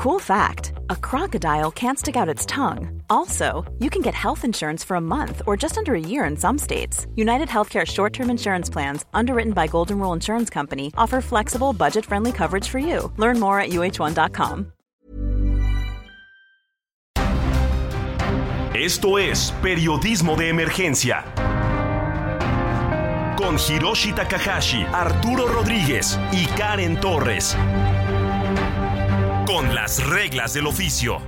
Cool fact a crocodile can't stick out its tongue. Also, you can get health insurance for a month or just under a year in some states. United Healthcare short term insurance plans, underwritten by Golden Rule Insurance Company, offer flexible, budget friendly coverage for you. Learn more at uh1.com. Esto es Periodismo de Emergencia. Con Hiroshi Takahashi, Arturo Rodríguez y Karen Torres. Con las reglas del oficio.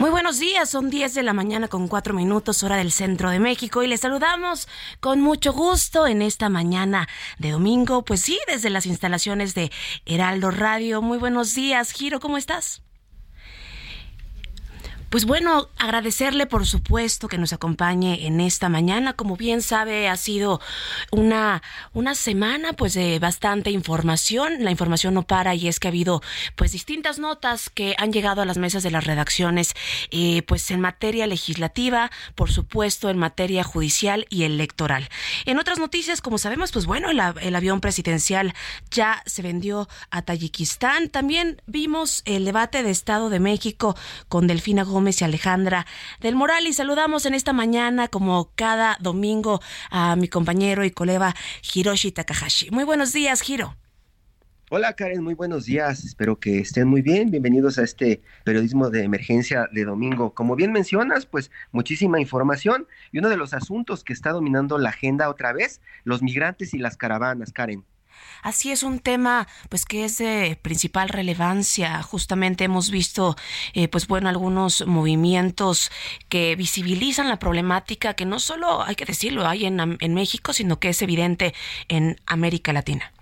Muy buenos días, son 10 de la mañana con 4 minutos hora del centro de México y les saludamos con mucho gusto en esta mañana de domingo, pues sí, desde las instalaciones de Heraldo Radio. Muy buenos días, Giro, ¿cómo estás? Pues bueno, agradecerle por supuesto que nos acompañe en esta mañana. Como bien sabe, ha sido una, una semana pues de bastante información. La información no para y es que ha habido pues distintas notas que han llegado a las mesas de las redacciones eh, pues en materia legislativa, por supuesto en materia judicial y electoral. En otras noticias, como sabemos, pues bueno, el, el avión presidencial ya se vendió a Tayikistán. También vimos el debate de Estado de México con Delfina Gómez y Alejandra del Moral. Y saludamos en esta mañana, como cada domingo, a mi compañero y colega Hiroshi Takahashi. Muy buenos días, Hiro. Hola Karen, muy buenos días. Espero que estén muy bien. Bienvenidos a este periodismo de emergencia de domingo. Como bien mencionas, pues muchísima información y uno de los asuntos que está dominando la agenda otra vez, los migrantes y las caravanas, Karen. Así es un tema pues que es de principal relevancia. Justamente hemos visto eh, pues bueno algunos movimientos que visibilizan la problemática que no solo hay que decirlo hay en, en México, sino que es evidente en América Latina.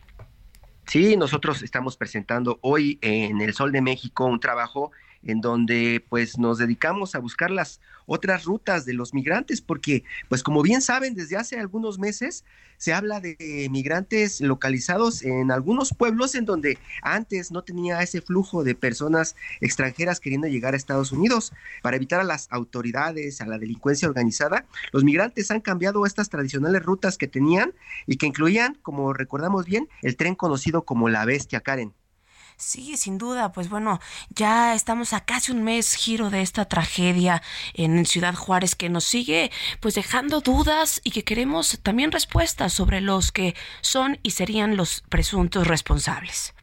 Sí, nosotros estamos presentando hoy en El Sol de México un trabajo en donde pues nos dedicamos a buscar las otras rutas de los migrantes, porque pues como bien saben, desde hace algunos meses se habla de migrantes localizados en algunos pueblos en donde antes no tenía ese flujo de personas extranjeras queriendo llegar a Estados Unidos. Para evitar a las autoridades, a la delincuencia organizada, los migrantes han cambiado estas tradicionales rutas que tenían y que incluían, como recordamos bien, el tren conocido como la Bestia Karen. Sí, sin duda, pues bueno, ya estamos a casi un mes giro de esta tragedia en Ciudad Juárez que nos sigue pues dejando dudas y que queremos también respuestas sobre los que son y serían los presuntos responsables.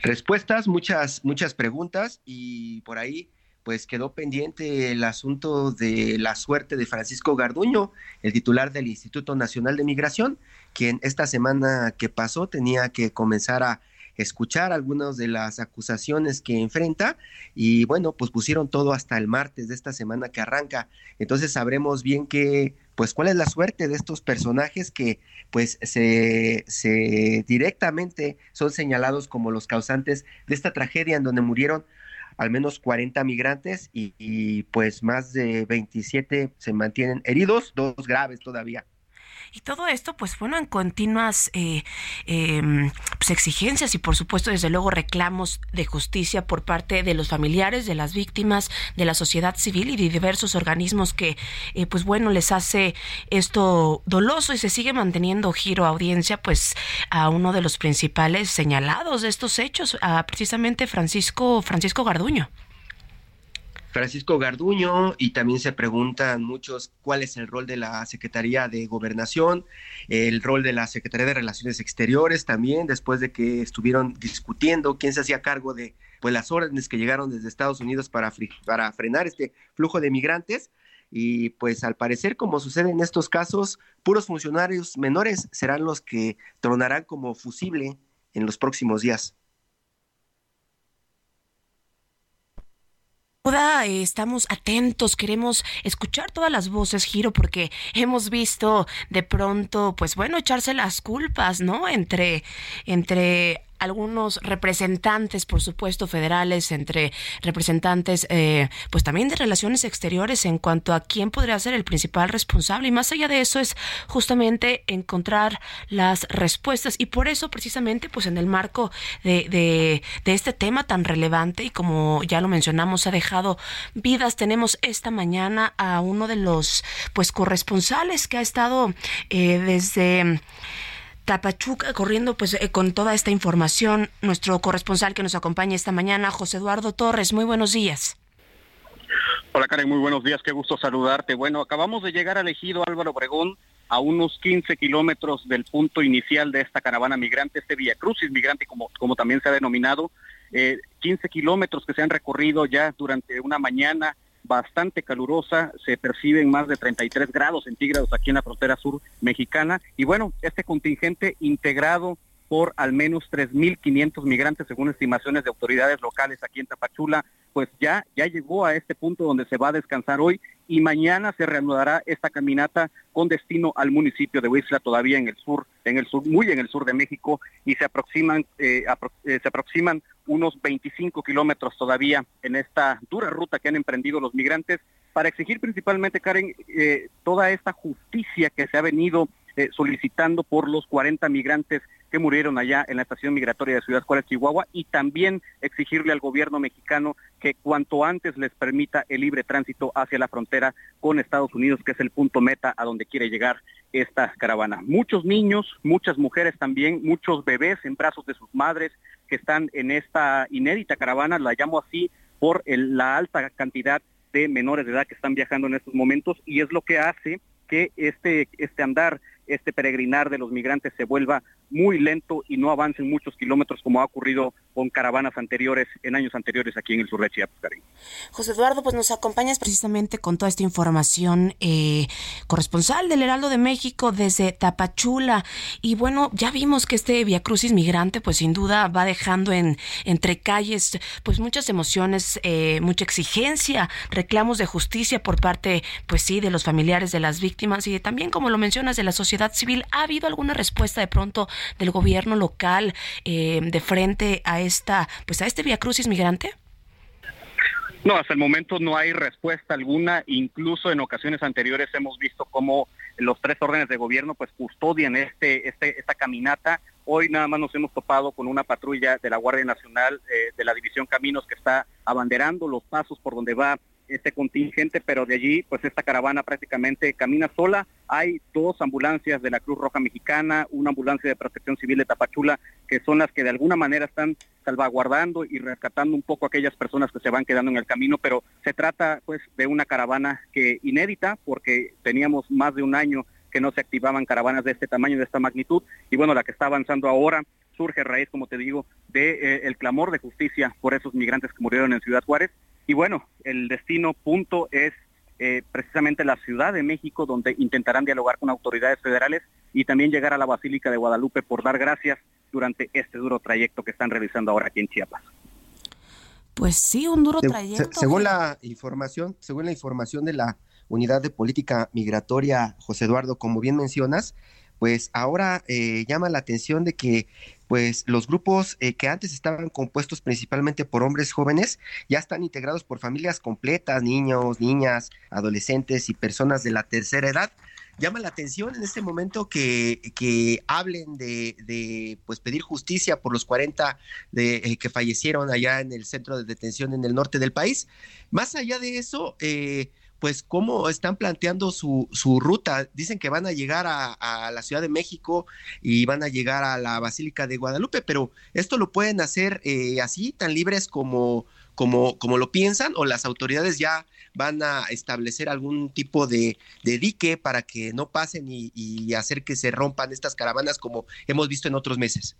Respuestas, muchas, muchas preguntas y por ahí pues quedó pendiente el asunto de la suerte de Francisco Garduño, el titular del Instituto Nacional de Migración, quien esta semana que pasó tenía que comenzar a escuchar algunas de las acusaciones que enfrenta y bueno, pues pusieron todo hasta el martes de esta semana que arranca. Entonces sabremos bien que pues cuál es la suerte de estos personajes que pues se, se directamente son señalados como los causantes de esta tragedia en donde murieron al menos 40 migrantes y, y pues más de 27 se mantienen heridos, dos graves todavía. Y todo esto, pues bueno, en continuas eh, em, pues, exigencias y por supuesto, desde luego, reclamos de justicia por parte de los familiares, de las víctimas, de la sociedad civil y de diversos organismos que, eh, pues bueno, les hace esto doloso y se sigue manteniendo giro audiencia, pues a uno de los principales señalados de estos hechos, a precisamente Francisco, Francisco Garduño. Francisco Garduño y también se preguntan muchos cuál es el rol de la Secretaría de Gobernación, el rol de la Secretaría de Relaciones Exteriores también, después de que estuvieron discutiendo quién se hacía cargo de pues las órdenes que llegaron desde Estados Unidos para, para frenar este flujo de migrantes. Y pues al parecer, como sucede en estos casos, puros funcionarios menores serán los que tronarán como fusible en los próximos días. Eh, estamos atentos, queremos escuchar todas las voces, Giro, porque hemos visto de pronto, pues bueno, echarse las culpas, ¿no? Entre, entre algunos representantes, por supuesto, federales, entre representantes, eh, pues también de relaciones exteriores en cuanto a quién podría ser el principal responsable. Y más allá de eso es justamente encontrar las respuestas. Y por eso, precisamente, pues en el marco de, de, de este tema tan relevante y como ya lo mencionamos, ha dejado vidas, tenemos esta mañana a uno de los pues corresponsales que ha estado eh, desde Tapachuca, corriendo pues eh, con toda esta información, nuestro corresponsal que nos acompaña esta mañana, José Eduardo Torres. Muy buenos días. Hola Karen, muy buenos días, qué gusto saludarte. Bueno, acabamos de llegar al ejido Álvaro Obregón, a unos 15 kilómetros del punto inicial de esta caravana migrante, este Vía Crucis migrante, como, como también se ha denominado. Eh, 15 kilómetros que se han recorrido ya durante una mañana bastante calurosa, se perciben más de 33 grados centígrados aquí en la frontera sur mexicana. Y bueno, este contingente integrado por al menos 3.500 migrantes según estimaciones de autoridades locales aquí en Tapachula, pues ya, ya llegó a este punto donde se va a descansar hoy y mañana se reanudará esta caminata con destino al municipio de Huizla, todavía en el sur, en el sur, muy en el sur de México, y se aproximan, eh, eh, se aproximan unos 25 kilómetros todavía en esta dura ruta que han emprendido los migrantes para exigir principalmente, Karen, eh, toda esta justicia que se ha venido solicitando por los 40 migrantes que murieron allá en la estación migratoria de Ciudad Juárez, Chihuahua, y también exigirle al gobierno mexicano que cuanto antes les permita el libre tránsito hacia la frontera con Estados Unidos, que es el punto meta a donde quiere llegar esta caravana. Muchos niños, muchas mujeres también, muchos bebés en brazos de sus madres que están en esta inédita caravana, la llamo así por la alta cantidad de menores de edad que están viajando en estos momentos y es lo que hace que este, este andar este peregrinar de los migrantes se vuelva muy lento y no avance muchos kilómetros como ha ocurrido con caravanas anteriores en años anteriores aquí en el sur de Chiapas, José Eduardo, pues nos acompañas precisamente con toda esta información eh, corresponsal del Heraldo de México desde Tapachula y bueno, ya vimos que este Via Crucis migrante pues sin duda va dejando en entre calles pues muchas emociones, eh, mucha exigencia, reclamos de justicia por parte pues sí de los familiares de las víctimas y también como lo mencionas de la sociedad civil. ¿Ha habido alguna respuesta de pronto del gobierno local eh, de frente a esta, pues a este Via Crucis migrante? No, hasta el momento no hay respuesta alguna. Incluso en ocasiones anteriores hemos visto cómo los tres órdenes de gobierno pues custodian este, este, esta caminata. Hoy nada más nos hemos topado con una patrulla de la Guardia Nacional eh, de la División Caminos que está abanderando los pasos por donde va este contingente, pero de allí, pues esta caravana prácticamente camina sola. Hay dos ambulancias de la Cruz Roja Mexicana, una ambulancia de Protección Civil de Tapachula, que son las que de alguna manera están salvaguardando y rescatando un poco a aquellas personas que se van quedando en el camino, pero se trata pues de una caravana que inédita, porque teníamos más de un año que no se activaban caravanas de este tamaño, de esta magnitud, y bueno, la que está avanzando ahora surge a raíz, como te digo, de eh, clamor de justicia por esos migrantes que murieron en Ciudad Juárez y bueno, el destino punto es eh, precisamente la Ciudad de México, donde intentarán dialogar con autoridades federales y también llegar a la Basílica de Guadalupe por dar gracias durante este duro trayecto que están realizando ahora aquí en Chiapas. Pues sí, un duro trayecto. según la información, según la información de la Unidad de Política Migratoria, José Eduardo, como bien mencionas, pues ahora eh, llama la atención de que pues los grupos eh, que antes estaban compuestos principalmente por hombres jóvenes ya están integrados por familias completas, niños, niñas, adolescentes y personas de la tercera edad. Llama la atención en este momento que, que hablen de, de, pues pedir justicia por los 40 de, eh, que fallecieron allá en el centro de detención en el norte del país. Más allá de eso, eh, pues cómo están planteando su, su ruta. Dicen que van a llegar a, la Ciudad de México y van a llegar a la Basílica de Guadalupe, pero esto lo pueden hacer eh, así, tan libres como, como, como lo piensan, o las autoridades ya van a establecer algún tipo de, dique para que no pasen y hacer que se rompan estas caravanas como hemos visto en otros meses.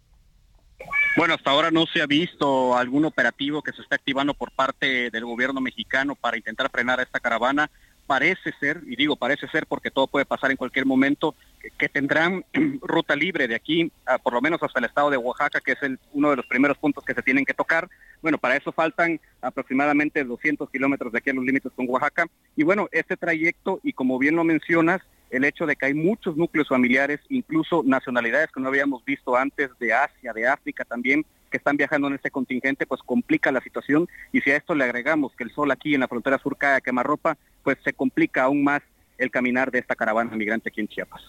Bueno, hasta ahora no se ha visto algún operativo que se está activando por parte del gobierno mexicano para intentar frenar a esta caravana. Parece ser, y digo parece ser porque todo puede pasar en cualquier momento, que, tendrán ruta libre de aquí, por lo menos hasta el estado de Oaxaca, que es uno de los primeros puntos que se tienen que tocar. Bueno, para eso faltan aproximadamente 200 kilómetros de aquí a los límites con Oaxaca. Y bueno, este trayecto, y como bien lo mencionas, el hecho de que hay muchos núcleos familiares, incluso nacionalidades que no habíamos visto antes de Asia, de África también, que están viajando en este contingente, pues complica la situación y si a esto le agregamos que el sol aquí en la frontera sur cae a quemarropa, pues se complica aún más el caminar de esta caravana migrante aquí en Chiapas.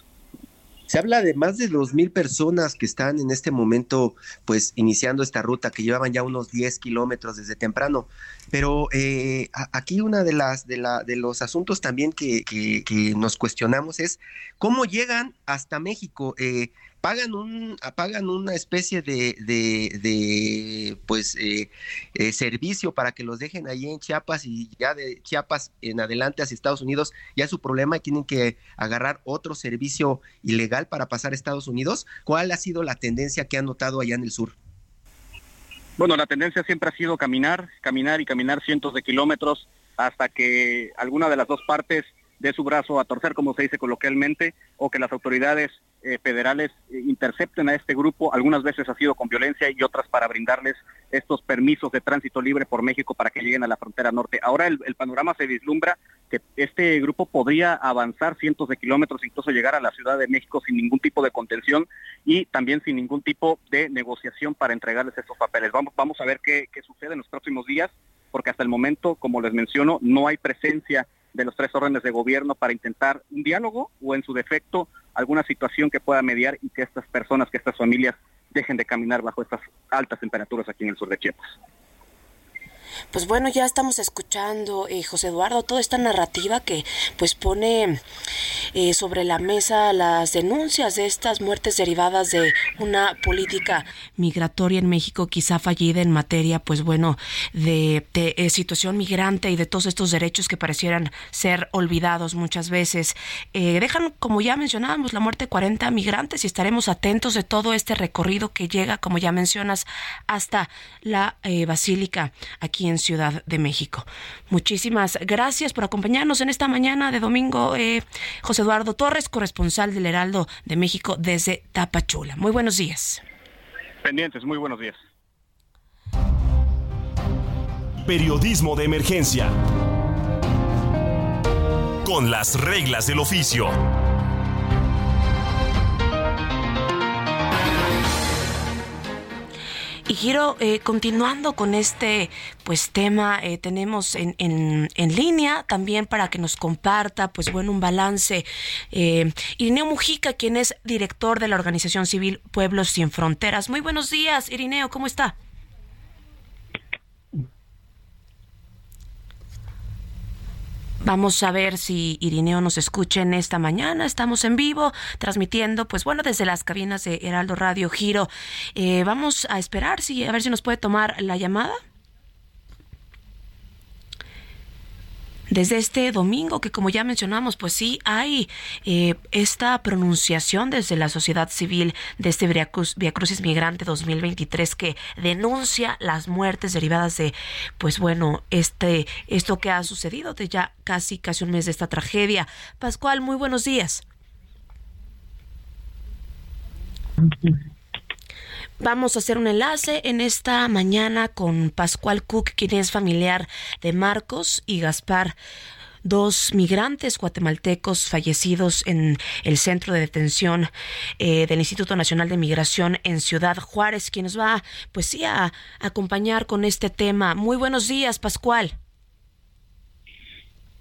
Se habla de más de dos mil personas que están en este momento, pues, iniciando esta ruta, que llevaban ya unos 10 kilómetros desde temprano. Pero eh, aquí una de las de, la, de los asuntos también que, que, nos cuestionamos es cómo llegan hasta México. Eh, pagan un pagan una especie de, de, pues eh, eh, servicio para que los dejen ahí en Chiapas y ya de Chiapas en adelante hacia Estados Unidos ya es su problema y tienen que agarrar otro servicio ilegal para pasar a Estados Unidos. ¿Cuál ha sido la tendencia que han notado allá en el sur? Bueno, la tendencia siempre ha sido caminar, caminar y caminar cientos de kilómetros hasta que alguna de las dos partes dé su brazo a torcer, como se dice coloquialmente, o que las autoridades eh, federales eh, intercepten a este grupo, algunas veces ha sido con violencia y otras para brindarles estos permisos de tránsito libre por México para que lleguen a la frontera norte. Ahora el, panorama se vislumbra que este grupo podría avanzar cientos de kilómetros, incluso llegar a la Ciudad de México sin ningún tipo de contención y también sin ningún tipo de negociación para entregarles estos papeles. Vamos, vamos a ver qué, qué sucede en los próximos días, porque hasta el momento, como les menciono, no hay presencia de los tres órdenes de gobierno para intentar un diálogo o en su defecto alguna situación que pueda mediar y que estas personas, que estas familias dejen de caminar bajo estas altas temperaturas aquí en el sur de Chiapas. Pues bueno, ya estamos escuchando, eh, José Eduardo, toda esta narrativa que pues pone eh, sobre la mesa las denuncias de estas muertes derivadas de una política migratoria en México quizá fallida en materia, pues bueno, de, eh, situación migrante y de todos estos derechos que parecieran ser olvidados muchas veces. dejan, como ya mencionábamos, la muerte de 40 migrantes y estaremos atentos de todo este recorrido que llega, como ya mencionas, hasta la Basílica aquí en Ciudad de México. Muchísimas gracias por acompañarnos en esta mañana de domingo, eh, José Eduardo Torres, corresponsal del Heraldo de México desde Tapachula. Muy buenos días. Pendientes, muy buenos días. Periodismo de emergencia. Con las reglas del oficio. Y Giro, eh, continuando con este pues tema, eh, tenemos en, en, en, línea también para que nos comparta, pues bueno, un balance. Eh, Irineo Mujica, quien es director de la organización civil Pueblos Sin Fronteras. Muy buenos días, Irineo, ¿cómo está? Vamos a ver si Irineo nos escucha en esta mañana. Estamos en vivo, transmitiendo, pues bueno, desde las cabinas de Heraldo Radio Giro. Eh, vamos a esperar, si, a ver si nos puede tomar la llamada. Desde este domingo, que como ya mencionamos, pues sí hay eh, esta pronunciación desde la sociedad civil de este Via, Crucis Migrante 2023 que denuncia las muertes derivadas de, pues bueno, este, esto que ha sucedido de ya casi, casi un mes de esta tragedia. Pascual, muy buenos días. Vamos a hacer un enlace en esta mañana con Pascual Cook, quien es familiar de Marcos y Gaspar dos migrantes guatemaltecos fallecidos en el centro de detención eh, del Instituto Nacional de Migración en Ciudad Juárez, quien nos va, pues sí, a, acompañar con este tema. Muy buenos días, Pascual.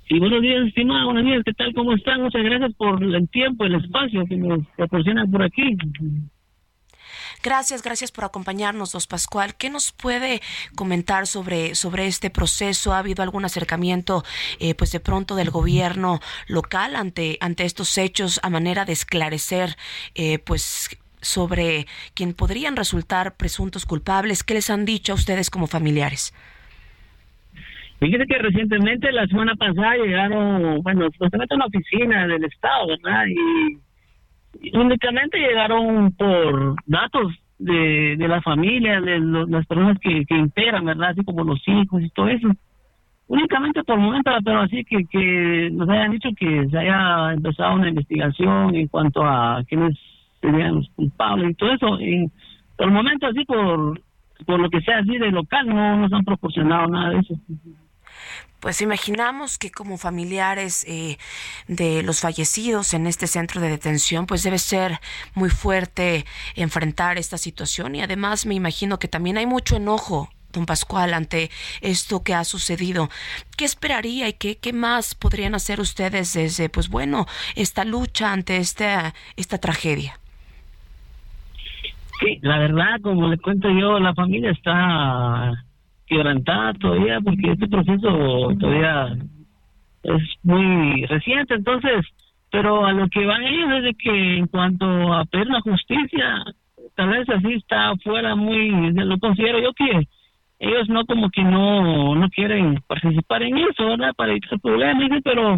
Sí, buenos días, estimada. Buenos días, ¿qué tal? ¿Cómo están? Muchas gracias por el tiempo, el espacio que nos proporcionan por aquí. Gracias, gracias por acompañarnos, dos Pascual. ¿Qué nos puede comentar sobre, sobre este proceso? ¿Ha habido algún acercamiento, eh, pues de pronto del gobierno local ante, ante estos hechos a manera de esclarecer, eh, pues sobre quién podrían resultar presuntos culpables? ¿Qué les han dicho a ustedes como familiares? Fíjese que recientemente, la semana pasada, llegaron, bueno, supuestamente a una oficina del Estado, ¿verdad? Y únicamente llegaron por datos de, de la familia, de las personas que, que integran, ¿verdad? Así como los hijos y todo eso. Únicamente por el momento, pero así que, que nos hayan dicho que se haya empezado una investigación en cuanto a quiénes serían los culpables y todo eso. Y por el momento, así por, por lo que sea así de local, no nos han proporcionado nada de eso. Pues imaginamos que como familiares eh, de los fallecidos en este centro de detención, pues debe ser muy fuerte enfrentar esta situación y además me imagino que también hay mucho enojo don Pascual, ante esto que ha sucedido. ¿Qué esperaría y qué, qué más podrían hacer ustedes desde, pues bueno, esta lucha ante esta, esta tragedia? Sí, la verdad, como le cuento yo, la familia está quebrantada todavía porque este proceso todavía es muy reciente, entonces, pero a lo que van ellos es de que en cuanto a pedir la justicia, tal vez así está fuera muy, lo considero yo que ellos no como que no, no quieren participar en eso, ¿verdad? Para evitar problemas, pero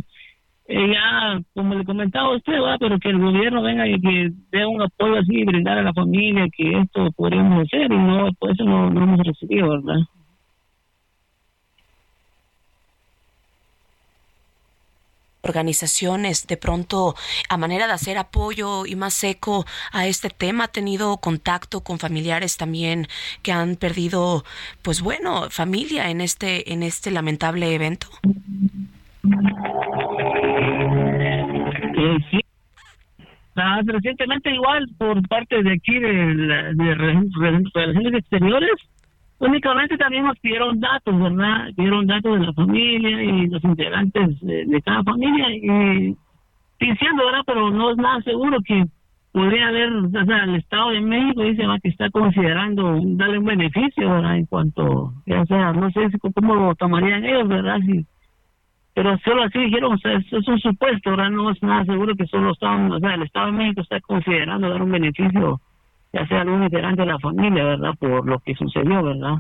eh, ya, como le comentaba usted, ¿verdad? pero que el gobierno venga y que dé un apoyo así brindar a la familia que esto podríamos hacer y no, por eso no, no hemos recibido, ¿verdad? Organizaciones de pronto a manera de hacer apoyo y más seco a este tema ha tenido contacto con familiares también que han perdido pues bueno familia en este en este lamentable evento eh, sí. Ah, recientemente igual por parte de aquí de, de relaciones exteriores Únicamente también nos pidieron datos, ¿verdad? Pidieron datos de la familia y los integrantes de, cada familia y diciendo, ¿verdad? Pero no es nada seguro que podría haber, o sea, el Estado de México dice que está considerando darle un beneficio, ¿verdad? En cuanto, ya sea, no sé cómo lo tomarían ellos, ¿verdad? Si, pero solo así dijeron, o sea, es, es un supuesto, ¿verdad? No es nada seguro que solo están, o sea, el Estado de México está considerando dar un beneficio ya sea algún integrante de la familia, ¿verdad? Por lo que sucedió, ¿verdad?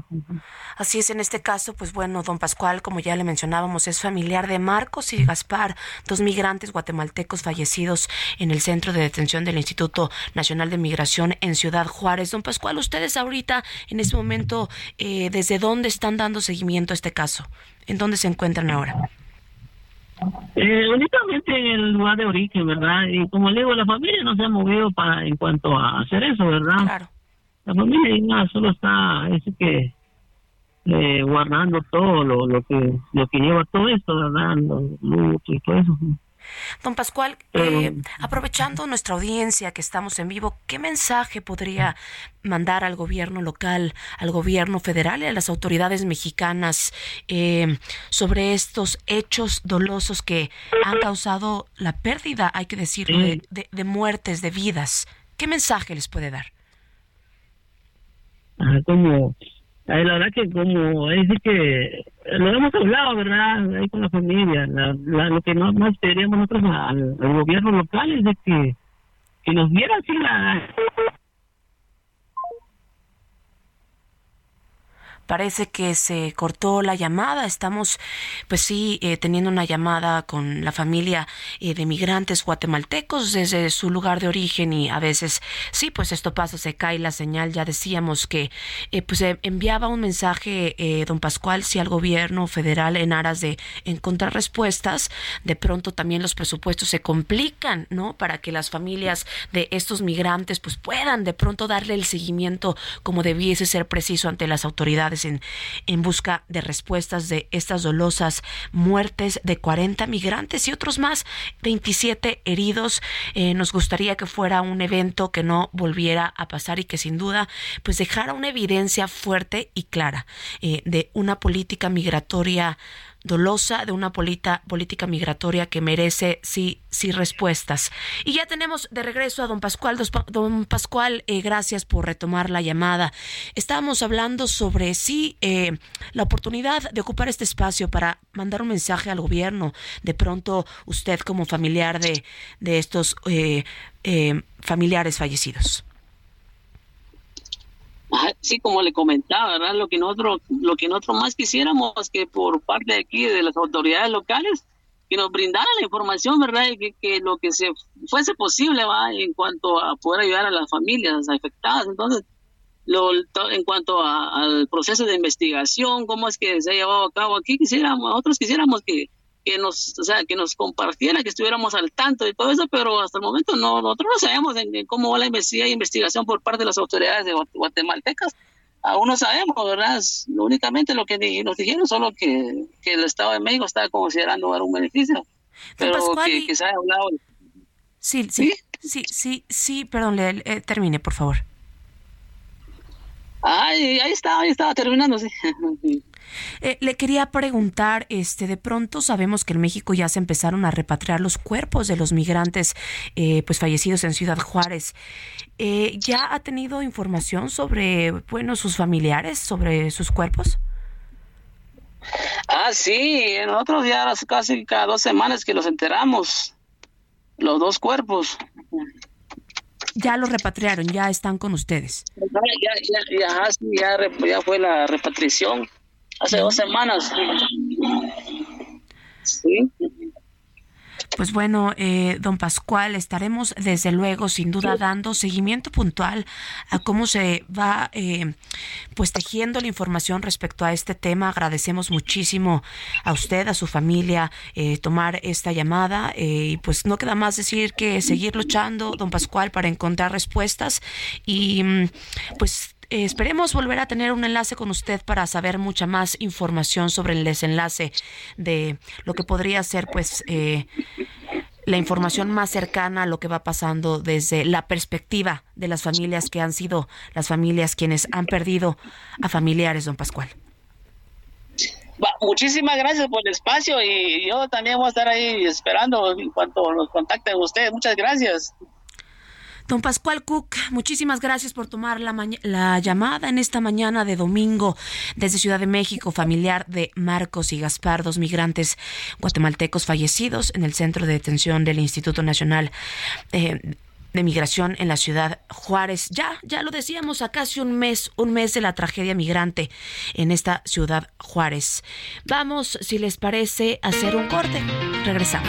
Así es, en este caso, pues bueno, don Pascual, como ya le mencionábamos, es familiar de Marcos y Gaspar, dos migrantes guatemaltecos fallecidos en el centro de detención del Instituto Nacional de Migración en Ciudad Juárez. Don Pascual, ustedes ahorita, en este momento, eh, ¿desde dónde están dando seguimiento a este caso? ¿En dónde se encuentran ahora? Eh, únicamente en el lugar de origen, ¿verdad? Y como le digo, la familia no se ha movido para en cuanto a hacer eso, ¿verdad? Claro. La familia solo está, es que eh, guardando todo lo, lo que lo que lleva todo esto, ¿verdad? Lo, y todo eso. Don Pascual, eh, aprovechando nuestra audiencia que estamos en vivo, ¿qué mensaje podría mandar al gobierno local, al gobierno federal y a las autoridades mexicanas eh, sobre estos hechos dolosos que han causado la pérdida, hay que decirlo, de, muertes, de vidas? ¿Qué mensaje les puede dar? Ah, como la verdad que como es que lo hemos hablado, ¿verdad? Ahí con la familia. lo que no, más pediríamos nosotros al, gobierno local es de que, que nos diera así la Parece que se cortó la llamada. Estamos, pues sí, eh, teniendo una llamada con la familia eh, de migrantes guatemaltecos desde su lugar de origen y a veces, sí, pues esto pasa, se cae la señal. Ya decíamos que, eh, pues enviaba un mensaje, don Pascual, si al gobierno federal en aras de encontrar respuestas, de pronto también los presupuestos se complican, ¿no? Para que las familias de estos migrantes, pues puedan de pronto darle el seguimiento como debiese ser preciso ante las autoridades en, busca de respuestas de estas dolosas muertes de 40 migrantes y otros más, 27 heridos. Eh, nos gustaría que fuera un evento que no volviera a pasar y que sin duda pues dejara una evidencia fuerte y clara eh, de una política migratoria dolosa de una política migratoria que merece sí, sí respuestas. Y ya tenemos de regreso a don Pascual. Don Pascual, eh, gracias por retomar la llamada. Estábamos hablando sobre sí eh, la oportunidad de ocupar este espacio para mandar un mensaje al gobierno. De pronto, usted como familiar de, de estos eh, familiares fallecidos sí como le comentaba verdad lo que nosotros lo que nosotros más quisiéramos que por parte de aquí de las autoridades locales que nos brindaran la información verdad y que, que lo que se fuese posible va en cuanto a poder ayudar a las familias afectadas. Entonces lo, en cuanto al proceso de investigación cómo es que se ha llevado a cabo aquí quisiéramos nosotros quisiéramos que que nos, o sea, que nos compartiera, que estuviéramos al tanto de todo eso, pero hasta el momento no, nosotros no sabemos cómo va la investigación por parte de las autoridades de guatemaltecas. aún no sabemos, ¿verdad? Únicamente lo que nos dijeron, solo que, que el Estado de México está considerando dar un beneficio. Pero que, se haya hablado. Sí, sí, sí, sí, sí, perdón, le, eh, termine, por favor. Ay, ahí está, ahí estaba terminando, sí. Eh, le quería preguntar, este, de pronto sabemos que en México ya se empezaron a repatriar los cuerpos de los migrantes, eh, pues fallecidos en Ciudad Juárez. Eh, ¿Ya ha tenido información sobre, bueno, sus familiares, sobre sus cuerpos? Ah, sí, nosotros ya casi cada dos semanas que los enteramos, los dos cuerpos. Ya los repatriaron, ya están con ustedes. Ya, ya, ya, ya, ya fue la repatriación hace dos semanas. Sí. Pues bueno, eh, don Pascual, estaremos desde luego, sin duda, dando seguimiento puntual a cómo se va eh, pues tejiendo la información respecto a este tema. Agradecemos muchísimo a usted, a su familia, eh, tomar esta llamada y pues no queda más decir que seguir luchando, don Pascual, para encontrar respuestas y mm, pues eh, esperemos volver a tener un enlace con usted para saber mucha más información sobre el desenlace de lo que podría ser, pues, eh, la información más cercana a lo que va pasando desde la perspectiva de las familias que han sido las familias quienes han perdido a familiares, don Pascual. muchísimas gracias por el espacio y yo también voy a estar ahí esperando en cuanto los contacten ustedes. Muchas gracias. Don Pascual Cook, muchísimas gracias por tomar la, la, llamada en esta mañana de domingo desde Ciudad de México, familiar de Marcos y Gaspar, dos migrantes guatemaltecos fallecidos en el centro de detención del Instituto Nacional. Eh, de migración en la ciudad Juárez. Ya, ya lo decíamos, a casi un mes, un mes de la tragedia migrante en esta ciudad Juárez. Vamos, si les parece, a hacer un corte. Regresamos.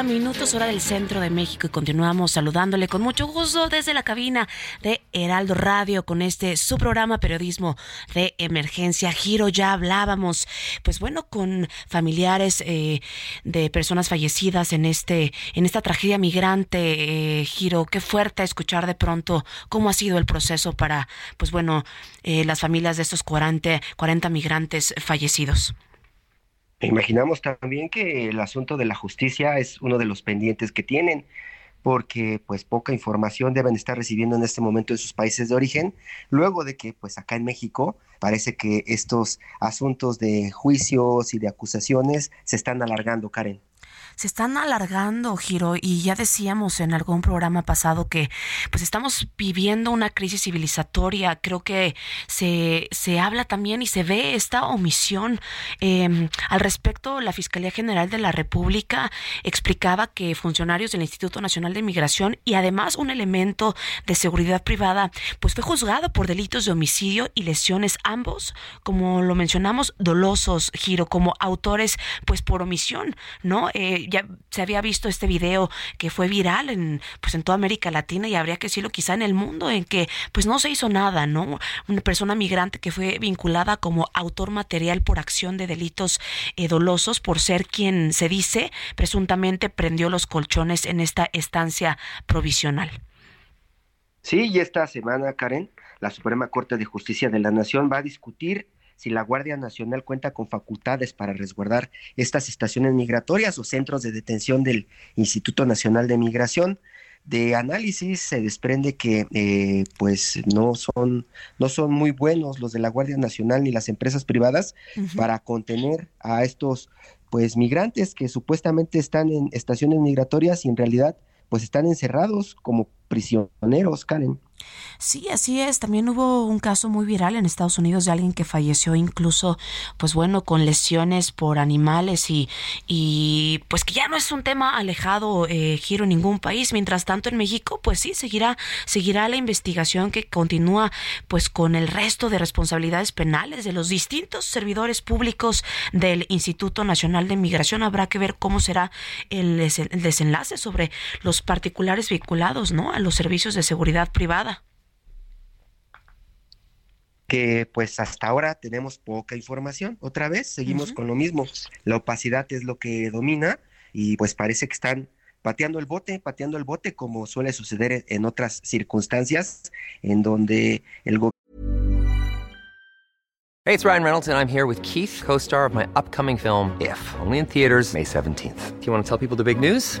Minutos hora del centro de México y continuamos saludándole con mucho gusto desde la cabina de Heraldo Radio con este su programa periodismo de emergencia Giro ya hablábamos pues bueno con familiares eh, de personas fallecidas en este en esta tragedia migrante eh, Giro qué fuerte escuchar de pronto cómo ha sido el proceso para pues bueno eh, las familias de estos 40 40 migrantes fallecidos. Imaginamos también que el asunto de la justicia es uno de los pendientes que tienen, porque pues poca información deben estar recibiendo en este momento en sus países de origen, luego de que pues acá en México parece que estos asuntos de juicios y de acusaciones se están alargando, Karen se están alargando, Giro, y ya decíamos en algún programa pasado que pues estamos viviendo una crisis civilizatoria. Creo que se, se habla también y se ve esta omisión. Em, al respecto, la Fiscalía General de la República explicaba que funcionarios del Instituto Nacional de Migración y además un elemento de seguridad privada, pues fue juzgado por delitos de homicidio y lesiones, ambos, como lo mencionamos, dolosos, Giro, como autores, pues por omisión, ¿no? Eh, ya se había visto este video que fue viral en pues en toda América Latina y habría que decirlo quizá en el mundo en que pues no se hizo nada, ¿no? Una persona migrante que fue vinculada como autor material por acción de delitos eh, dolosos por ser quien se dice presuntamente prendió los colchones en esta estancia provisional. Sí, y esta semana, Karen, la Suprema Corte de Justicia de la Nación va a discutir si la Guardia Nacional cuenta con facultades para resguardar estas estaciones migratorias o centros de detención del Instituto Nacional de Migración. De análisis se desprende que eh, pues no son, no son muy buenos los de la Guardia Nacional ni las empresas privadas para contener a estos pues migrantes que supuestamente están en estaciones migratorias y en realidad pues están encerrados como prisioneros, Karen. Sí, así es. También hubo un caso muy viral en Estados Unidos de alguien que falleció incluso, pues bueno, con lesiones por animales y, y pues que ya no es un tema alejado, eh, giro en ningún país. Mientras tanto en México, pues sí, seguirá, seguirá la investigación que continúa pues con el resto de responsabilidades penales de los distintos servidores públicos del Instituto Nacional de Migración. Habrá que ver cómo será el, desenlace sobre los particulares vinculados, ¿no? Los servicios de seguridad privada que pues hasta ahora tenemos poca información. Otra vez, seguimos con lo mismo. La opacidad es lo que domina y pues parece que están pateando el bote, pateando el bote como suele suceder en otras circunstancias en donde el gobierno... Hey, it's Ryan Reynolds and I'm here with Keith, co-star of my upcoming film If, only in theaters May 17th. Do you want to tell people the big news?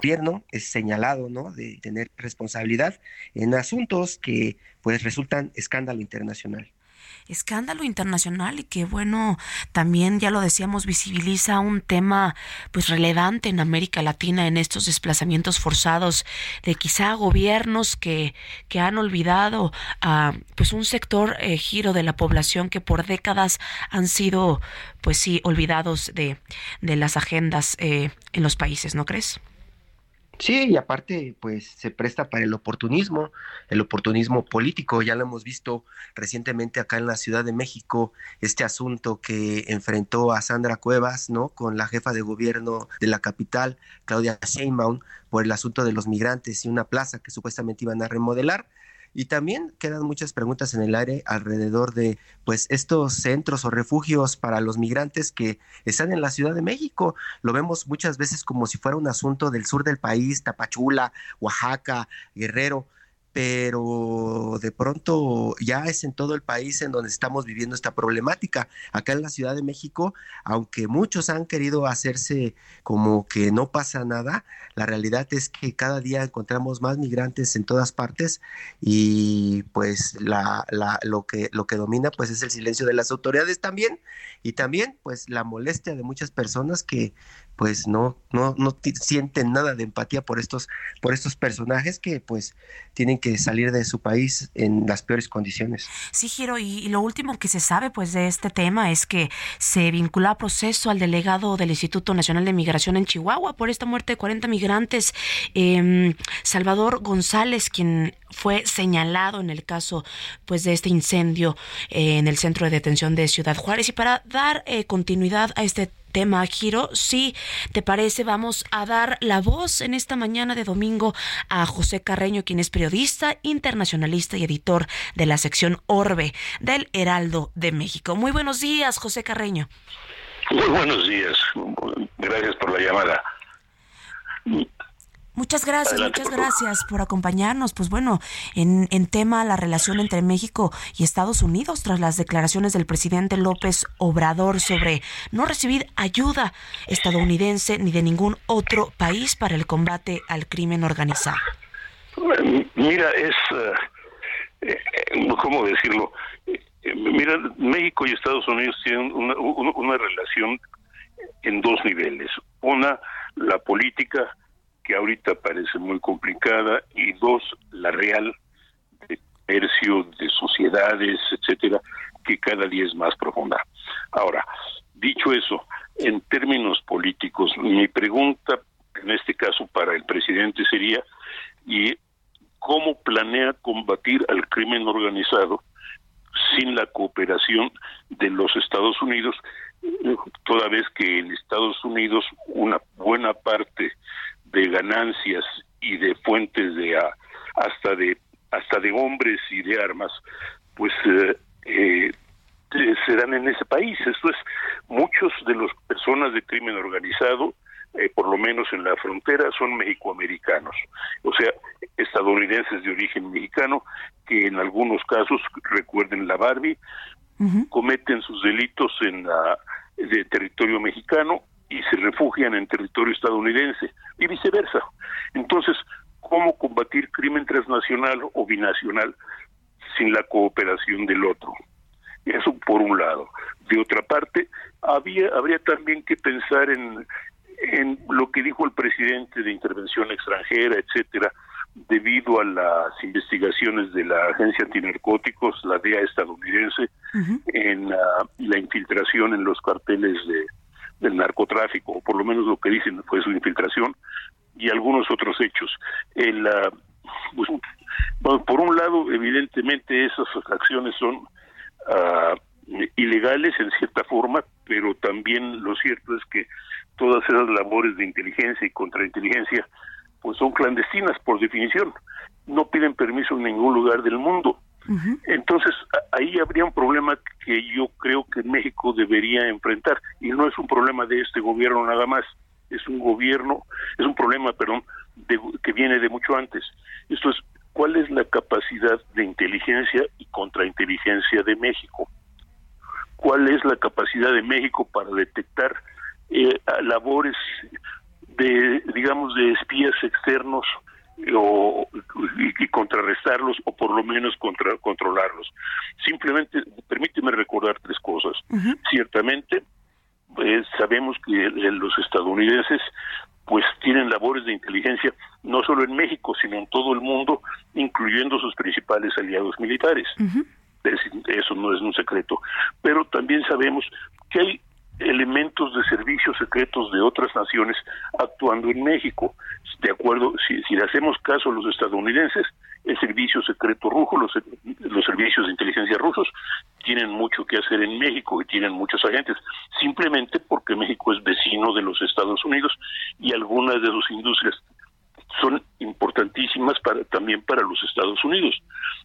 Gobierno es señalado ¿no? de tener responsabilidad en asuntos que pues resultan escándalo internacional escándalo internacional y que bueno, también ya lo decíamos, visibiliza un tema pues relevante en América Latina en estos desplazamientos forzados de quizá gobiernos que, que han olvidado a pues un sector eh, giro de la población que por décadas han sido pues sí olvidados de, de las agendas eh, en los países, ¿no crees? Sí, y aparte, pues se presta para el oportunismo, el oportunismo político. Ya lo hemos visto recientemente acá en la Ciudad de México, este asunto que enfrentó a Sandra Cuevas, ¿no? Con la jefa de gobierno de la capital, Claudia Sheinbaum, por el asunto de los migrantes y una plaza que supuestamente iban a remodelar. Y también quedan muchas preguntas en el aire alrededor de pues estos centros o refugios para los migrantes que están en la Ciudad de México. Lo vemos muchas veces como si fuera un asunto del sur del país, Tapachula, Oaxaca, Guerrero pero de pronto ya es en todo el país en donde estamos viviendo esta problemática. Acá en la Ciudad de México, aunque muchos han querido hacerse como que no pasa nada, la realidad es que cada día encontramos más migrantes en todas partes y pues la, la, lo, que, lo que domina pues es el silencio de las autoridades también y también pues la molestia de muchas personas que pues no, no, no sienten nada de empatía por estos, por estos personajes que pues tienen que salir de su país en las peores condiciones. Sí, Giro, y, lo último que se sabe pues de este tema es que se vincula a proceso al delegado del Instituto Nacional de Migración en Chihuahua por esta muerte de 40 migrantes, eh, Salvador González, quien fue señalado en el caso pues de este incendio eh, en el centro de detención de Ciudad Juárez y para dar eh, continuidad a este tema, Giro. Si te parece, vamos a dar la voz en esta mañana de domingo a José Carreño, quien es periodista, internacionalista y editor de la sección Orbe del Heraldo de México. Muy buenos días, José Carreño. Muy buenos días. Gracias por la llamada. Muchas gracias, muchas gracias por acompañarnos. Pues bueno, en, en tema la relación entre México y Estados Unidos tras las declaraciones del presidente López Obrador sobre no recibir ayuda estadounidense ni de ningún otro país para el combate al crimen organizado. Mira, es, eh, ¿cómo decirlo? Eh, mira, México y Estados Unidos tienen una, una relación en dos niveles. Una, la política que ahorita parece muy complicada, y dos, la real de comercio, de sociedades, etcétera, que cada día es más profunda. Ahora, dicho eso, en términos políticos, mi pregunta en este caso para el presidente sería y cómo planea combatir al crimen organizado sin la cooperación de los Estados Unidos, toda vez que en Estados Unidos una buena parte de ganancias y de fuentes de hasta de hasta de hombres y de armas pues eh, eh, se dan en ese país. Esto es muchos de las personas de crimen organizado eh, por lo menos en la frontera, son mexicoamericanos, o sea, estadounidenses de origen mexicano, que en algunos casos, recuerden la Barbie, cometen sus delitos en la, de territorio mexicano y se refugian en territorio estadounidense y viceversa. Entonces, ¿cómo combatir crimen transnacional o binacional sin la cooperación del otro? Eso por un lado. De otra parte, había, habría también que pensar en, en lo que dijo el presidente de intervención extranjera, etcétera, debido a las investigaciones de la Agencia Antinarcóticos, la DEA estadounidense, en la infiltración en los carteles de, del narcotráfico, o por lo menos lo que dicen fue su infiltración, y algunos otros hechos. El, pues, por un lado, evidentemente esas acciones son uh, ilegales en cierta forma, pero también lo cierto es que todas esas labores de inteligencia y contrainteligencia pues son clandestinas por definición, no piden permiso en ningún lugar del mundo. Entonces, ahí habría un problema que yo creo que México debería enfrentar, y no es un problema de este gobierno nada más, es un gobierno, es un problema, perdón, que viene de mucho antes. Esto es, ¿cuál es la capacidad de inteligencia y contrainteligencia de México? ¿Cuál es la capacidad de México para detectar eh, labores de, digamos, de espías externos o, y, contrarrestarlos o por lo menos contra, controlarlos. Simplemente, permíteme recordar tres cosas. Ciertamente, pues, sabemos que los estadounidenses pues tienen labores de inteligencia no solo en México, sino en todo el mundo, incluyendo sus principales aliados militares. eso no es un secreto. Pero también sabemos que hay elementos de servicios secretos de otras naciones actuando en México. De acuerdo, si, si le hacemos caso a los estadounidenses, el servicio secreto ruso, los, los servicios de inteligencia rusos, tienen mucho que hacer en México y tienen muchos agentes, simplemente porque México es vecino de los Estados Unidos y algunas de sus industrias son importantísimas para también para los Estados Unidos.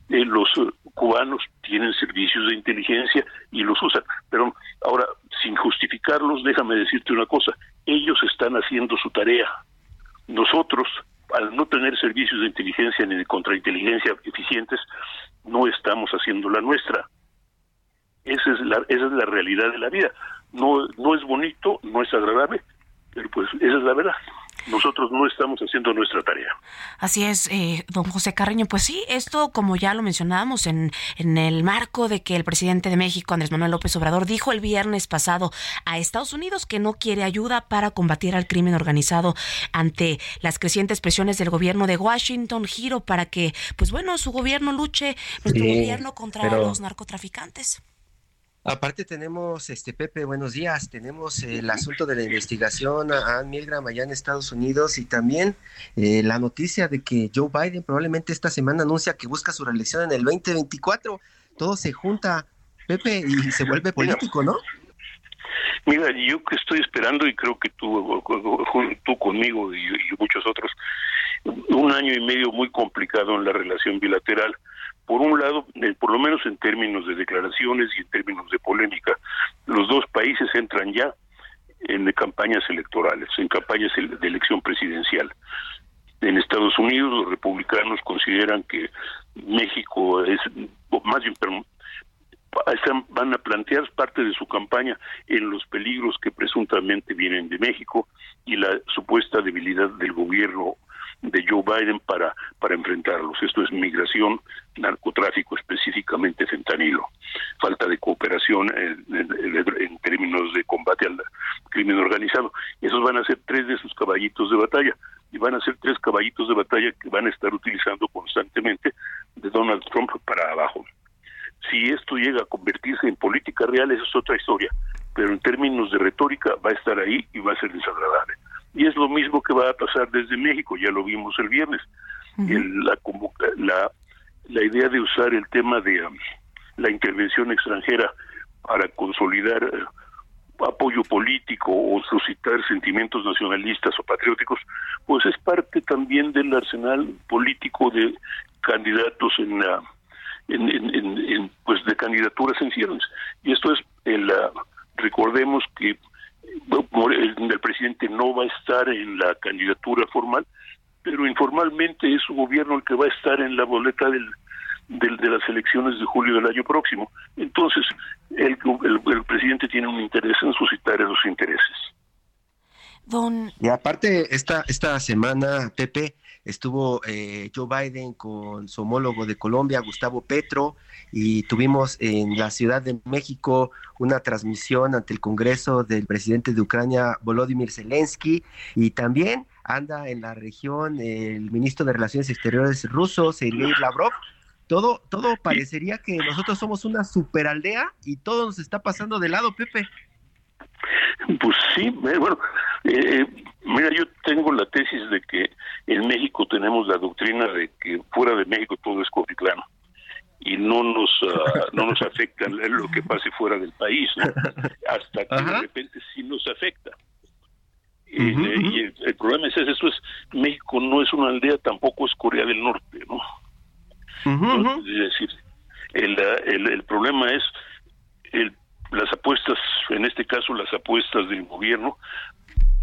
Eh, los eh, cubanos tienen servicios de inteligencia y los usan, pero ahora sin justificarlos, déjame decirte una cosa, ellos están haciendo su tarea. Nosotros, al no tener servicios de inteligencia ni de contrainteligencia eficientes, no estamos haciendo la nuestra. Esa es la, esa es la realidad de la vida. No, no es bonito, no es agradable, pero pues esa es la verdad nosotros no estamos haciendo nuestra tarea. Así es, eh, don José Carreño. Pues sí, esto, como ya lo mencionábamos, en, en el marco de que el presidente de México, Andrés Manuel López Obrador, dijo el viernes pasado a Estados Unidos que no quiere ayuda para combatir al crimen organizado ante las crecientes presiones del gobierno de Washington, giro para que, pues bueno, su gobierno luche, nuestro gobierno contra los narcotraficantes. Aparte tenemos, este Pepe, buenos días, tenemos el asunto de la investigación a Ann Milgram allá en Estados Unidos y también eh, la noticia de que Joe Biden probablemente esta semana anuncia que busca su reelección en el 2024. Todo se junta, Pepe, y se vuelve político, ¿no? Mira, yo que estoy esperando y creo que tú, tú conmigo y, y muchos otros, un año y medio muy complicado en la relación bilateral por un lado, por lo menos en términos de declaraciones y en términos de polémica, los dos países entran ya en campañas electorales, en campañas de elección presidencial. En Estados Unidos los republicanos consideran que México es, más bien, van a plantear parte de su campaña en los peligros que presuntamente vienen de México y la supuesta debilidad del gobierno de Joe Biden para, para enfrentarlos. Esto es migración, narcotráfico, específicamente fentanilo, falta de cooperación en, términos de combate al crimen organizado. Esos van a ser tres de sus caballitos de batalla y van a ser tres caballitos de batalla que van a estar utilizando constantemente de Donald Trump para abajo. Si esto llega a convertirse en política real, esa es otra historia, pero en términos de retórica va a estar ahí y va a ser desagradable. Y es lo mismo que va a pasar desde México, ya lo vimos el viernes. la, la, la idea de usar el tema de um, la intervención extranjera para consolidar uh, apoyo político o suscitar sentimientos nacionalistas o patrióticos, pues es parte también del arsenal político de candidatos en, la en, en, pues de candidaturas en ciernes. Y esto es el, uh, recordemos que el, presidente no va a estar en la candidatura formal, pero informalmente es su gobierno el que va a estar en la boleta del, de las elecciones de julio del año próximo. Entonces, el, el, presidente tiene un interés en suscitar esos intereses. Don... Y aparte, esta, esta semana, Pepe, estuvo eh, Joe Biden con su homólogo de Colombia, Gustavo Petro, y tuvimos en la Ciudad de México una transmisión ante el Congreso del presidente de Ucrania, Volodymyr Zelensky, y también anda en la región el ministro de Relaciones Exteriores ruso, Sergei Lavrov. Todo, todo parecería que nosotros somos una superaldea y todo nos está pasando de lado, Pepe. Pues sí, eh, bueno, eh, mira, yo tengo la tesis de que en México tenemos la doctrina de que fuera de México todo es cotidiano y no nos ah, no nos afecta lo que pase fuera del país, hasta que de repente sí nos afecta. Eh, y el, problema es eso es México no es una aldea, tampoco es Corea del Norte, ¿no? es decir, el, el, el problema es el las apuestas, en este caso las apuestas del gobierno,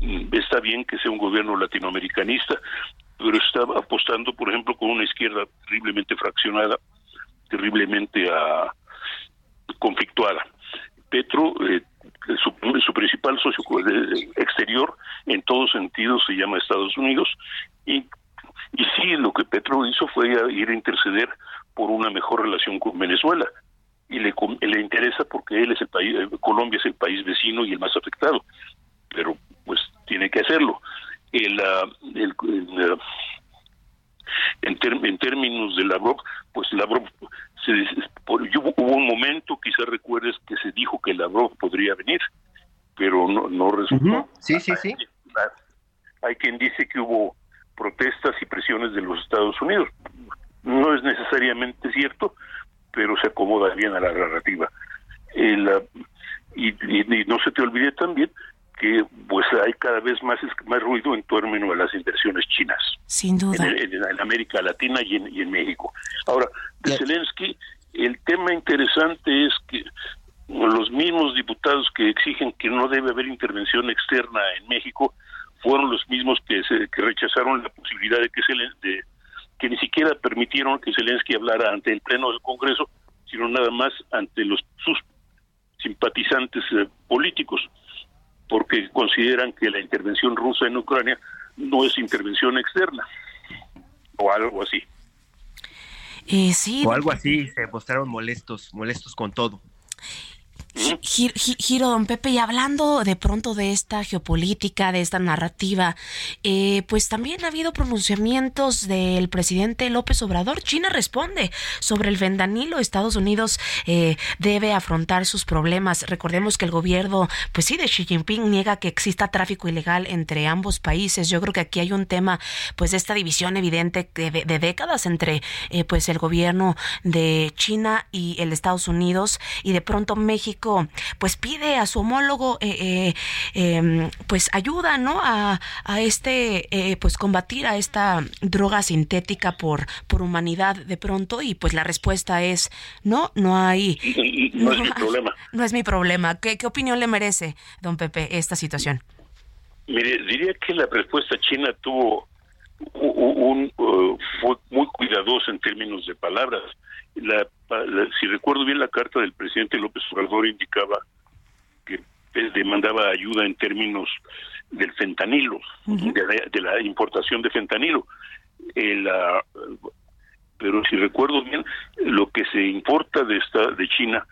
mm, está bien que sea un gobierno latinoamericanista, pero está apostando, por ejemplo, con una izquierda terriblemente fraccionada, terriblemente uh, conflictuada. Petro, eh, su, su, principal socio eh, exterior, en todos sentidos se llama Estados Unidos, y, y sí, lo que Petro hizo fue ir a interceder por una mejor relación con Venezuela y le, le interesa porque él es el país, eh, Colombia es el país vecino y el más afectado, pero pues tiene que hacerlo. El, ah, el, ah, en, en términos de Lavrov, pues Lavrov se, por, hubo un momento, quizás recuerdes que se dijo que Lavrov podría venir, pero no, no resultó. Sí, sí, sí. hay quien dice que hubo protestas y presiones de los Estados Unidos. No es necesariamente cierto, pero se acomoda bien a la narrativa. El, y, no se te olvide también que pues hay cada vez más más ruido en torno a las inversiones chinas. Sin duda. En, América Latina y en, y en México. Ahora, de Zelensky, el tema interesante es que los mismos diputados que exigen que no debe haber intervención externa en México fueron los mismos que, se, que rechazaron la posibilidad de que se de, que ni siquiera permitieron que Zelensky hablara ante el Pleno del Congreso, sino nada más ante los sus simpatizantes eh, políticos, porque consideran que la intervención rusa en Ucrania no es intervención externa, o algo así. Eh, sí, o algo así, se mostraron molestos, molestos con todo. Giro, don Pepe, y hablando de pronto de esta geopolítica, de esta narrativa, eh, pues también ha habido pronunciamientos del presidente López Obrador. China responde sobre el fentanilo. Estados Unidos eh, debe afrontar sus problemas. Recordemos que el gobierno, pues sí, de Xi Jinping niega que exista tráfico ilegal entre ambos países. Yo creo que aquí hay un tema, pues, de esta división evidente de, de décadas entre, eh, pues, el gobierno de China y el Estados Unidos y de pronto México pues pide a su homólogo eh, eh, em, pues ayuda no a, este eh, pues combatir a esta droga sintética por por humanidad de pronto y pues la respuesta es no no hay. No, es mi problema. No es mi problema. Qué, qué opinión le merece don Pepe esta situación mire diría que la respuesta china tuvo un, fue muy cuidadosa en términos de palabras la, si recuerdo bien la carta del presidente López Obrador indicaba que demandaba ayuda en términos del fentanilo, de, la, importación de fentanilo. pero si recuerdo bien, lo que se importa de esta de China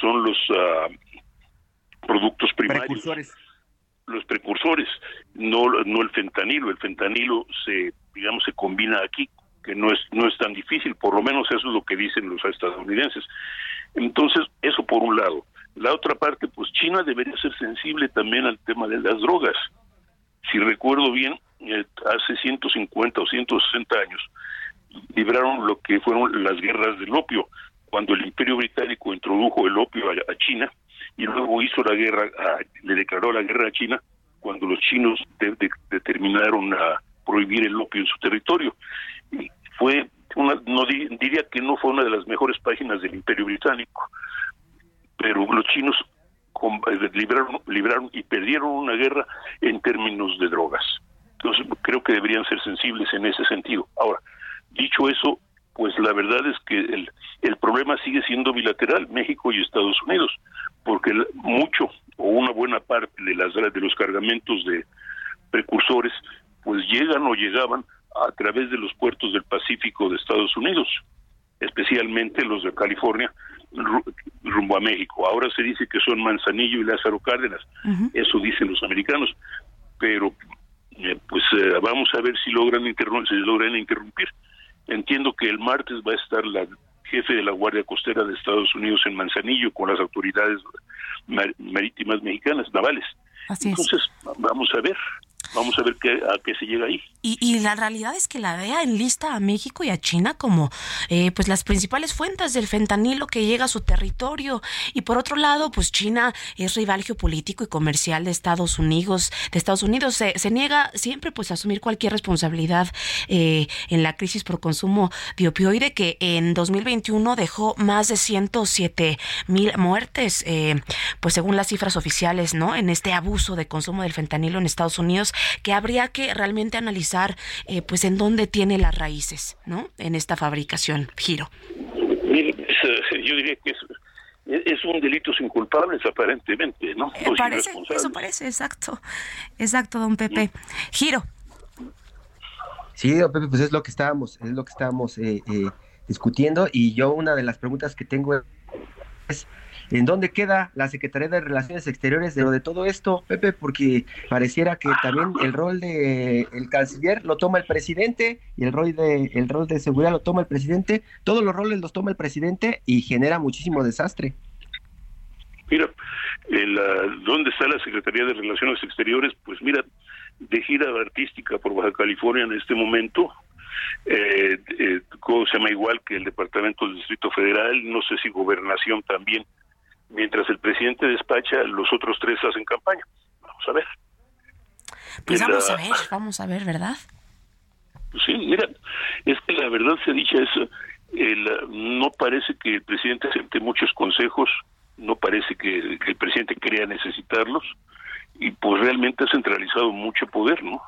son los ah, productos primarios, los precursores, no no el fentanilo. El fentanilo se digamos se combina aquí que no es no es tan difícil, por lo menos eso es lo que dicen los estadounidenses. Entonces, eso por un lado. La otra parte, pues China debería ser sensible también al tema de las drogas. Si recuerdo bien, eh, hace 150 o 160 años libraron lo que fueron las guerras del opio, cuando el Imperio Británico introdujo el opio a, China y luego hizo la guerra, le declaró la guerra a China cuando los chinos determinaron a prohibir el opio en su territorio fue una, no diría que no fue una de las mejores páginas del Imperio Británico, pero los chinos eh, libraron, libraron y perdieron una guerra en términos de drogas. Entonces, creo que deberían ser sensibles en ese sentido. Ahora, dicho eso, pues la verdad es que el, el problema sigue siendo bilateral, México y Estados Unidos, porque mucho o una buena parte de, las, de los cargamentos de precursores, pues llegan o llegaban a través de los puertos del Pacífico de Estados Unidos, especialmente los de California, rumbo a México. Ahora se dice que son Manzanillo y Lázaro Cárdenas, eso dicen los americanos, pero eh, pues eh, vamos a ver si logran, si logran interrumpir. Entiendo que el martes va a estar la jefe de la Guardia Costera de Estados Unidos en Manzanillo con las autoridades marítimas mexicanas, navales. Entonces, vamos a ver. Vamos a ver qué, a qué se llega ahí. Y, la realidad es que la DEA enlista a México y a China como eh, pues las principales fuentes del fentanilo que llega a su territorio. Y por otro lado, pues China es rival geopolítico y comercial de Estados Unidos. De Estados Unidos se, se niega siempre pues a asumir cualquier responsabilidad eh, en la crisis por consumo de opioide que en 2021 dejó más de 107 mil muertes, eh, pues según las cifras oficiales, ¿no? En este abuso de consumo del fentanilo en Estados Unidos que habría que realmente analizar eh, pues en dónde tiene las raíces, ¿no? En esta fabricación, Giro. Yo diría que es, un delito sin culpables aparentemente, ¿no? Eh, parece, eso parece, exacto, exacto, don Pepe. Giro. Sí, don Pepe, pues es lo que estábamos, es lo que estábamos eh, discutiendo y yo una de las preguntas que tengo es ¿En dónde queda la Secretaría de Relaciones Exteriores de, de todo esto, Pepe? Porque pareciera que también el rol de el canciller lo toma el presidente y el rol de el rol de seguridad lo toma el presidente. Todos los roles los toma el presidente y genera muchísimo desastre. Mira, ¿dónde está la Secretaría de Relaciones Exteriores? Pues mira, de gira artística por Baja California en este momento, eh, eh, se llama igual que el Departamento del Distrito Federal, no sé si Gobernación también mientras el presidente despacha, los otros tres hacen campaña. Vamos a ver. Pues vamos a ver, vamos a ver, ¿verdad? Sí, mira, es que la verdad se ha dicho eso, el, no parece que el presidente acepte muchos consejos, no parece que, que el presidente crea necesitarlos, y pues realmente ha centralizado mucho poder, ¿no?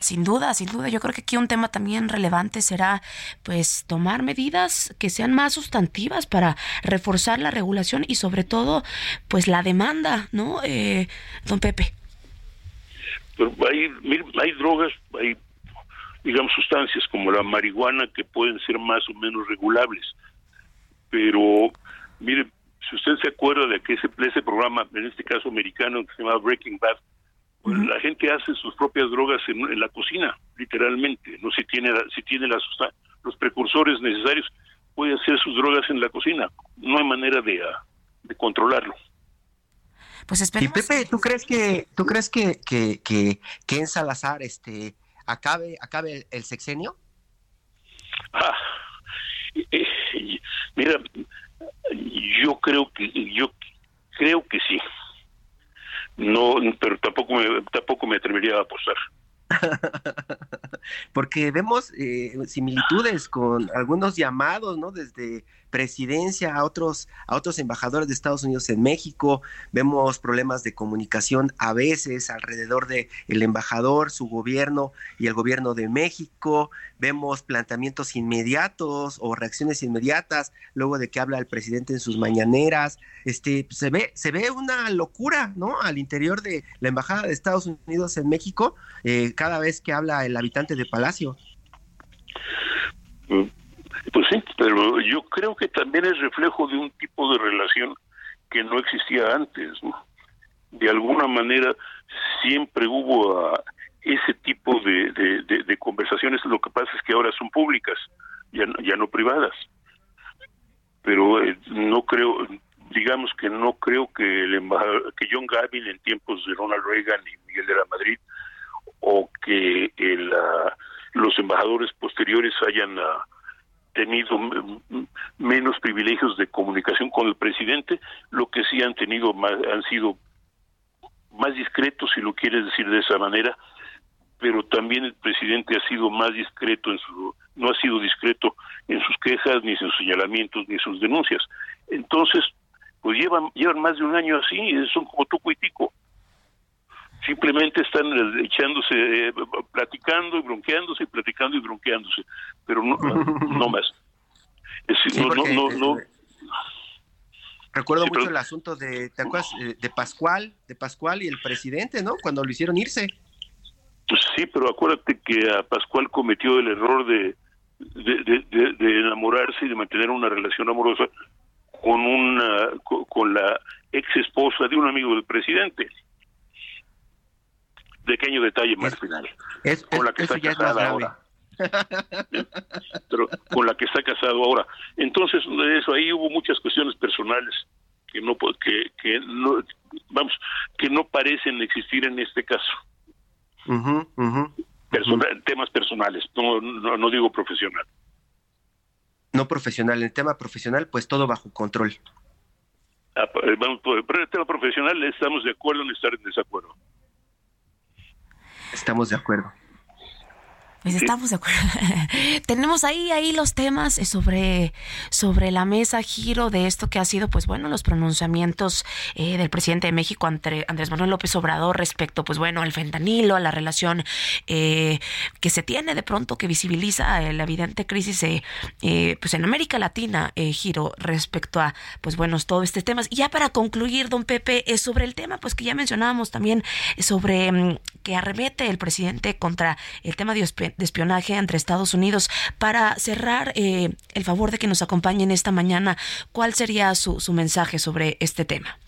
Sin duda, sin duda. Yo creo que aquí un tema también relevante será, pues, tomar medidas que sean más sustantivas para reforzar la regulación y, sobre todo, pues, la demanda, ¿no, eh, don Pepe? Hay drogas, hay, digamos, sustancias como la marihuana que pueden ser más o menos regulables. Pero, mire, si usted se acuerda de que ese, ese programa, en este caso americano, que se llama Breaking Bad, pues la gente hace sus propias drogas en, la cocina, literalmente. No si tiene si tiene las, los precursores necesarios, puede hacer sus drogas en la cocina. No hay manera de, ah, de controlarlo. Pues esperemos. Y Pepe, ¿tú crees que tú crees que que, que, en Salazar este acabe acabe el, sexenio? Ah, eh, mira, yo creo que yo creo que sí no, pero tampoco me, tampoco me atrevería a apostar. Porque vemos eh, similitudes con algunos llamados, ¿no? Desde presidencia a otros a otros embajadores de Estados Unidos en México. Vemos problemas de comunicación a veces alrededor de el embajador su gobierno y el gobierno de México. Vemos planteamientos inmediatos o reacciones inmediatas luego de que habla el presidente en sus mañaneras. Este se ve se ve una locura no al interior de la embajada de Estados Unidos en México eh, cada vez que habla el habitante de Palacio. Mm, pues sí, pero yo creo que también es reflejo de un tipo de relación que no existía antes. De alguna manera siempre hubo ah, ese tipo de, de, conversaciones, lo que pasa es que ahora son públicas, ya, ya no privadas. Pero eh, no creo, digamos que no creo que el que John Gavin en tiempos de Ronald Reagan y Miguel de la Madrid o que el, ah, los embajadores posteriores hayan uh, tenido menos privilegios de comunicación con el presidente, lo que sí han tenido más, han sido más discretos, si lo quieres decir de esa manera, pero también el presidente ha sido más discreto en su, no ha sido discreto en sus quejas, ni en sus señalamientos, ni en sus denuncias. Entonces, pues llevan, llevan más de un año así, son como tuco y tico. Simplemente están eh, echándose, eh, platicando y bronqueándose, platicando y bronqueándose, pero no, no más. no, no, Recuerdo mucho el asunto de, de Pascual, de Pascual y el presidente, ¿no? Cuando lo hicieron irse. Pues sí, pero acuérdate que a Pascual cometió el error de, de, enamorarse y de mantener una relación amorosa con una con, la ex esposa de un amigo del presidente. Pequeño detalle más final. Es, con la que está casada ahora. Pero con la que está casado ahora. Entonces, eso ahí hubo muchas cuestiones personales que no que, que no vamos que no parecen existir en este caso. temas personales, no, no, digo profesional. No profesional, en el tema profesional, pues todo bajo control. Ah, eh, vamos, pero en el tema profesional estamos de acuerdo en estar en desacuerdo. Estamos de acuerdo. Pues estamos de acuerdo. Tenemos ahí, ahí los temas eh, sobre, sobre la mesa, giro de esto que ha sido, pues bueno, los pronunciamientos eh, del presidente de México, Andrés Manuel López Obrador, respecto, pues bueno, al fentanilo, a la relación eh, que se tiene de pronto, que visibiliza la evidente crisis pues en América Latina, giro, respecto a, pues bueno, todos estos temas. Y ya para concluir, don Pepe, es sobre el tema, pues que ya mencionábamos también, sobre mm, que arremete el presidente contra el tema de de espionaje entre Estados Unidos. Para cerrar, eh, el favor de que nos acompañen esta mañana, ¿cuál sería su, su mensaje sobre este tema?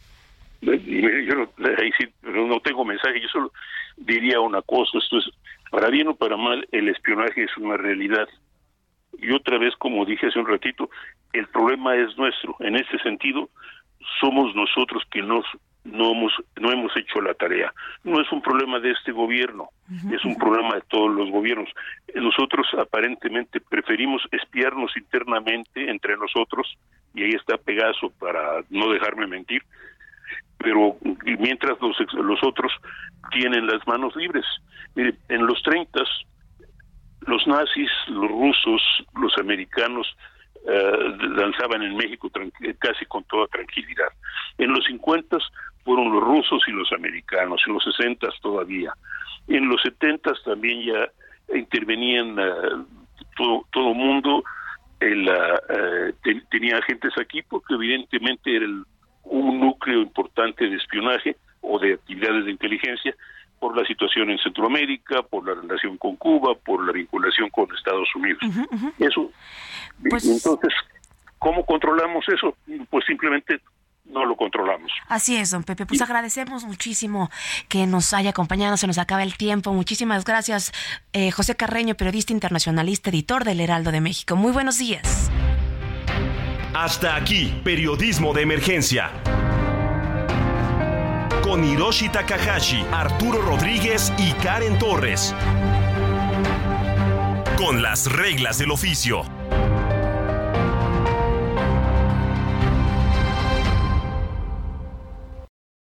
Yo no, no tengo mensaje, yo solo diría una cosa, esto es, para bien o para mal, el espionaje es una realidad. Y otra vez, como dije hace un ratito, el problema es nuestro. En ese sentido, somos nosotros que nos no hemos no hemos hecho la tarea. No es un problema de este gobierno, es un problema de todos los gobiernos. Nosotros aparentemente preferimos espiarnos internamente entre nosotros y ahí está Pegaso para no dejarme mentir. Pero mientras los los otros tienen las manos libres. Mire, en los 30 los nazis, los rusos, los americanos eh, lanzaban en México casi con toda tranquilidad. En los 50 fueron los rusos y los americanos, en los 60 todavía. En los 70 también ya intervenían uh, todo todo mundo, el, uh, tenía agentes aquí porque evidentemente era un núcleo importante de espionaje o de actividades de inteligencia por la situación en Centroamérica, por la relación con Cuba, por la vinculación con Estados Unidos. Eso. Pues entonces, ¿cómo controlamos eso? Pues simplemente no lo controlamos. Así es, don Pepe. Pues agradecemos muchísimo que nos haya acompañado. Se nos acaba el tiempo. Muchísimas gracias, eh, José Carreño, periodista internacionalista, editor del Heraldo de México. Muy buenos días. Hasta aquí, periodismo de emergencia. Con Hiroshi Takahashi, Arturo Rodríguez y Karen Torres. Con las reglas del oficio.